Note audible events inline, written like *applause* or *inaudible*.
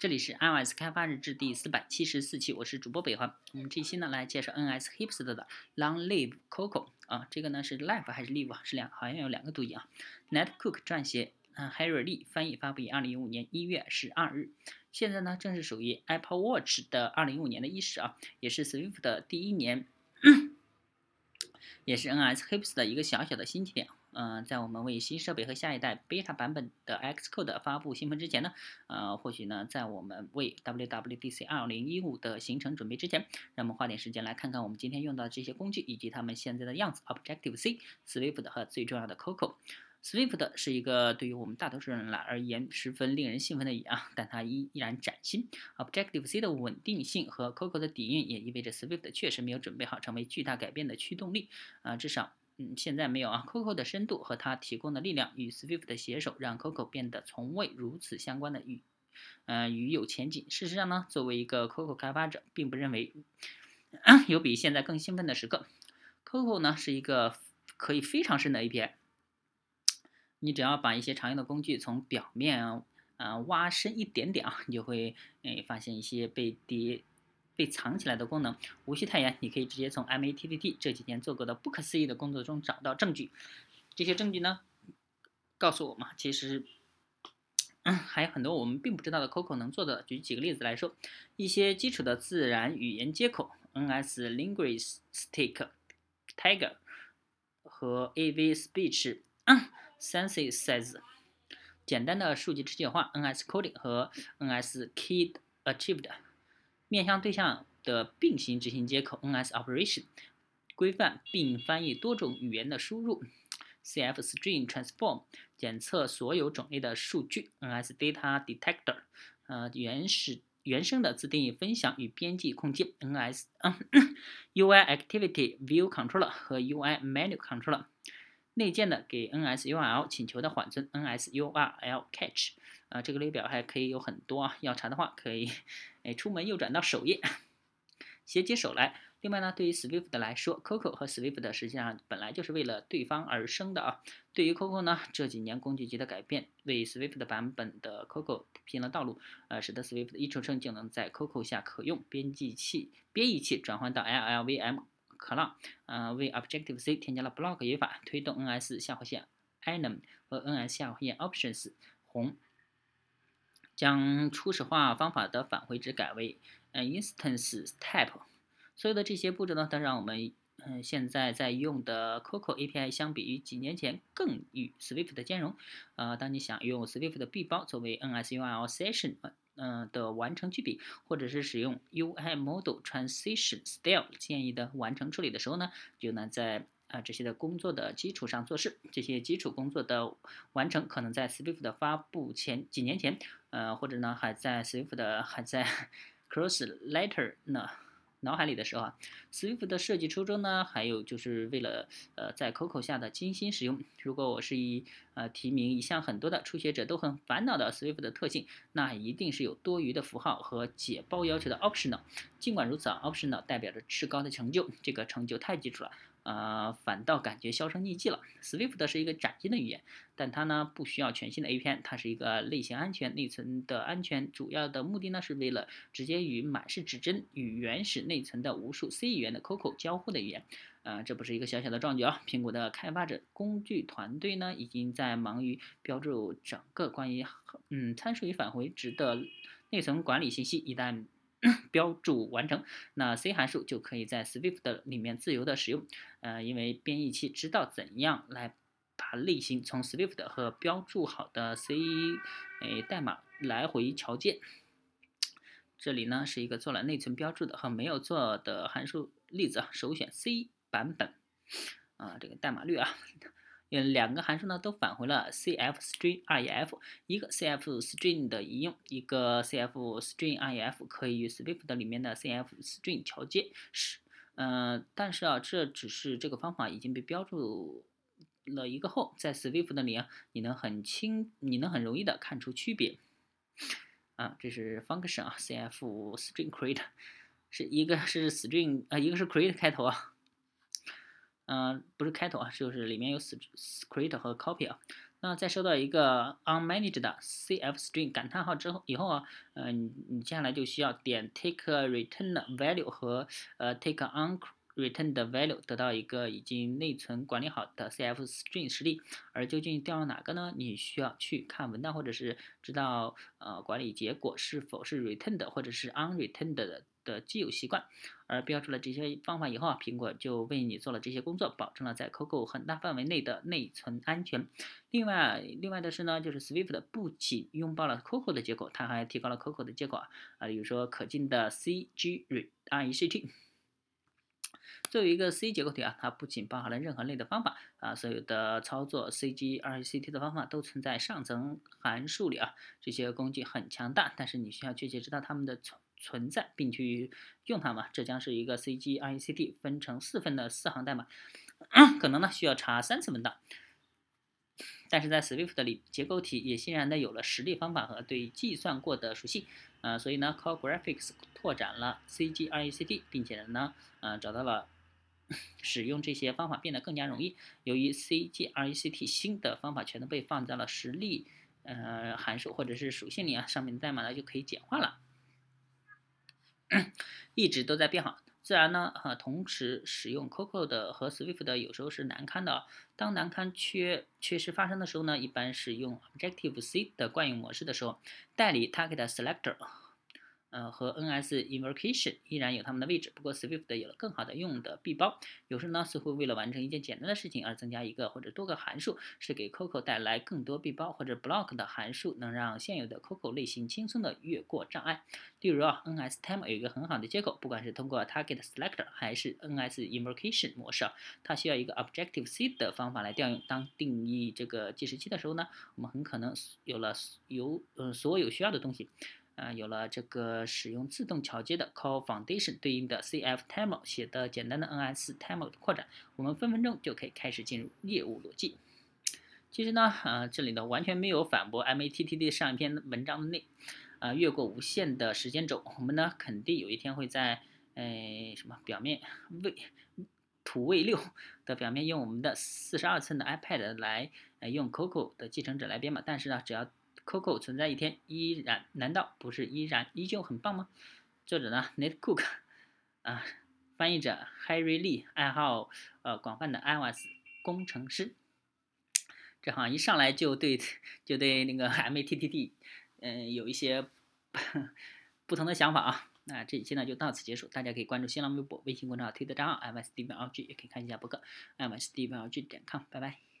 这里是 iOS 开发日志第四百七十四期，我是主播北环。我们这期呢来介绍 NSHipster 的 Long Live Coco 啊，这个呢是 Live 还是 Live 啊？是两好像有两个读音啊。Net Cook 撰写，嗯，Harry Lee 翻译，发布于二零一五年一月十二日。现在呢正是属于 Apple Watch 的二零一五年的伊始啊，也是 Swift 的第一年，*coughs* 也是 NSHipster 的一个小小的新起点。嗯，在我们为新设备和下一代 beta 版本的 Xcode 发布兴奋之前呢，呃，或许呢，在我们为 WWDC 2015的行程准备之前，让我们花点时间来看看我们今天用到的这些工具以及它们现在的样子：Objective C、Swift 和最重要的 Coco。Swift 是一个对于我们大多数人来而言十分令人兴奋的语啊，但它依依然崭新。Objective C 的稳定性和 Coco 的底蕴也意味着 Swift 确实没有准备好成为巨大改变的驱动力啊，至少。嗯，现在没有啊。Coco 的深度和它提供的力量与 Swift 的携手，让 Coco 变得从未如此相关的与，呃，与有前景。事实上呢，作为一个 Coco 开发者，并不认为 *clears throat* 有比现在更兴奋的时刻。Coco 呢是一个可以非常深的 API，你只要把一些常用的工具从表面啊挖深一点点啊，你就会诶发现一些被叠。被藏起来的功能无需太严，你可以直接从 MATTT 这几天做过的不可思议的工作中找到证据。这些证据呢，告诉我们其实还有很多我们并不知道的 Coco 能做的。举几个例子来说，一些基础的自然语言接口，NS Linguistic Tiger 和 AV Speech *coughs* Synthesis，简单的数据直接化，NS Coding 和 NS Kid Achieved。面向对象的并行执行接口 NS Operation，规范并翻译多种语言的输入 CF String Transform，检测所有种类的数据 NS Data Detector，呃原始原生的自定义分享与编辑空间 NS UI Activity View Controller 和 UI Menu Controller，内建的给 NS URL 请求的缓存 NS URL Catch。啊，这个列表还可以有很多啊，要查的话可以，哎，出门右转到首页，*laughs* 携起手来。另外呢，对于 Swift 来说，Coco 和 Swift 实际上本来就是为了对方而生的啊。对于 Coco 呢，这几年工具集的改变为 Swift 版本的 Coco 铺平了道路，呃，使得 Swift 一出生就能在 Coco 下可用编辑器编译器转换到 LLVM c l o u d，呃，为 Objective C 添加了 Block 语法，推动 NS 下划线 enum 和 NS 下划线 options 红。将初始化方法的返回值改为呃 instance type，所有的这些步骤呢，都让我们嗯现在在用的 Coco API 相比于几年前更与 Swift 的兼容。呃，当你想用 Swift 的 B 包作为 NSURL session 嗯的完成句比，或者是使用 UI Model Transition Style 建议的完成处理的时候呢，就能在啊，这些的工作的基础上做事，这些基础工作的完成，可能在 Swift 的发布前几年前，呃，或者呢还在 Swift 的还在 *laughs* Cross Letter 呢脑海里的时候啊，Swift 的设计初衷呢，还有就是为了呃在 Coco 下的精心使用。如果我是一呃提名一项很多的初学者都很烦恼的 Swift 的特性，那一定是有多余的符号和解包要求的 Optional。尽管如此啊，Optional 代表着至高的成就，这个成就太基础了。呃，反倒感觉销声匿迹了。Swift 是一个崭新的语言，但它呢不需要全新的 API，它是一个类型安全、内存的安全。主要的目的呢是为了直接与满是指针与原始内存的无数 C 语言的 Coco 交互的语言。呃，这不是一个小小的壮举啊！苹果的开发者工具团队呢已经在忙于标注整个关于嗯参数与返回值的内存管理信息。一旦 *clears throat* 标注完成，那 C 函数就可以在 Swift 里面自由的使用。呃，因为编译器知道怎样来把类型从 Swift 和标注好的 C 诶代码来回桥接。这里呢是一个做了内存标注的和没有做的函数例子啊，首选 C 版本啊，这个代码率啊。嗯，两个函数呢都返回了 cf string ref，一个 cf string 的移用，一个 cf string ref 可以与 Swift 的里面的 cf string 桥接。是，嗯，但是啊，这只是这个方法已经被标注了一个后，在 Swift 里啊，你能很轻，你能很容易的看出区别。啊，这是 function 啊，cf string create，是一个是 string 啊，一个是 create 开头啊。嗯，不是开头啊，就是里面有 script 和 copy 啊。那在收到一个 unmanaged 的 CF string 感叹号之后以后啊，呃，你你接下来就需要点 take return value 和呃 take on return 的 value 得到一个已经内存管理好的 CF string 实例，而究竟调用哪个呢？你需要去看文档或者是知道呃管理结果是否是 returned 或者是 unreturned 的。的既有习惯，而标出了这些方法以后啊，苹果就为你做了这些工作，保证了在 Coco 很大范围内的内存安全。另外，另外的是呢，就是 Swift 不仅拥抱了 Coco 的接口，它还提高了 Coco 的接口啊，啊，比如说可进的 CGRECT。作为一个 C 结构体啊，它不仅包含了任何类的方法啊，所有的操作 CGRECT 的方法都存在上层函数里啊。这些工具很强大，但是你需要确切知道它们的存。存在并去用它嘛？这将是一个 CGRECT 分成四份的四行代码，可能呢需要查三次文档。但是在 Swift 里，结构体也欣然的有了实例方法和对计算过的属性，呃，所以呢，Core Graphics 拓展了 CGRECT，并且呢，呃，找到了 *laughs* 使用这些方法变得更加容易。由于 CGRECT 新的方法全都被放在了实例呃函数或者是属性里啊，上面的代码呢就可以简化了。*clears throat* 一直都在变好，自然呢，呃，同时使用 Coco 的和 Swift 的有时候是难堪的。当难堪缺缺失发生的时候呢，一般是用 Objective C 的惯用模式的时候，代理 Target Selector。呃，和 NS Invocation 依然有它们的位置，不过 Swift 有了更好的用的闭包。有时呢，似乎为了完成一件简单的事情而增加一个或者多个函数，是给 Coco 带来更多闭包或者 block 的函数，能让现有的 Coco 类型轻松的越过障碍。例如啊，NSTime 有一个很好的接口，不管是通过 Target Selector 还是 NS Invocation 模式，它需要一个 Objective C 的方法来调用。当定义这个计时器的时候呢，我们很可能有了有呃所有需要的东西。啊，有了这个使用自动桥接的 Core Foundation 对应的 CF Timer 写的简单的 NS Timer 的扩展，我们分分钟就可以开始进入业务逻辑。其实呢，啊，这里呢完全没有反驳 MATTD 上一篇文章的内，啊，越过无限的时间轴，我们呢肯定有一天会在，呃，什么表面位土卫六的表面用我们的四十二寸的 iPad 来，呃，用 Coco 的继承者来编码。但是呢，只要 Coco 存在一天，依然难道不是依然依旧很棒吗？作者呢，Nate Cook，啊，翻译者 Harry Lee，爱好呃广泛的 iOS 工程师。这好像一上来就对就对那个 MATTD，嗯，有一些不同的想法啊。那这一期呢就到此结束，大家可以关注新浪微博、微信公众号、推特账号 iOS D V L G，也可以看一下博客 iOS D V L G 点 com，拜拜。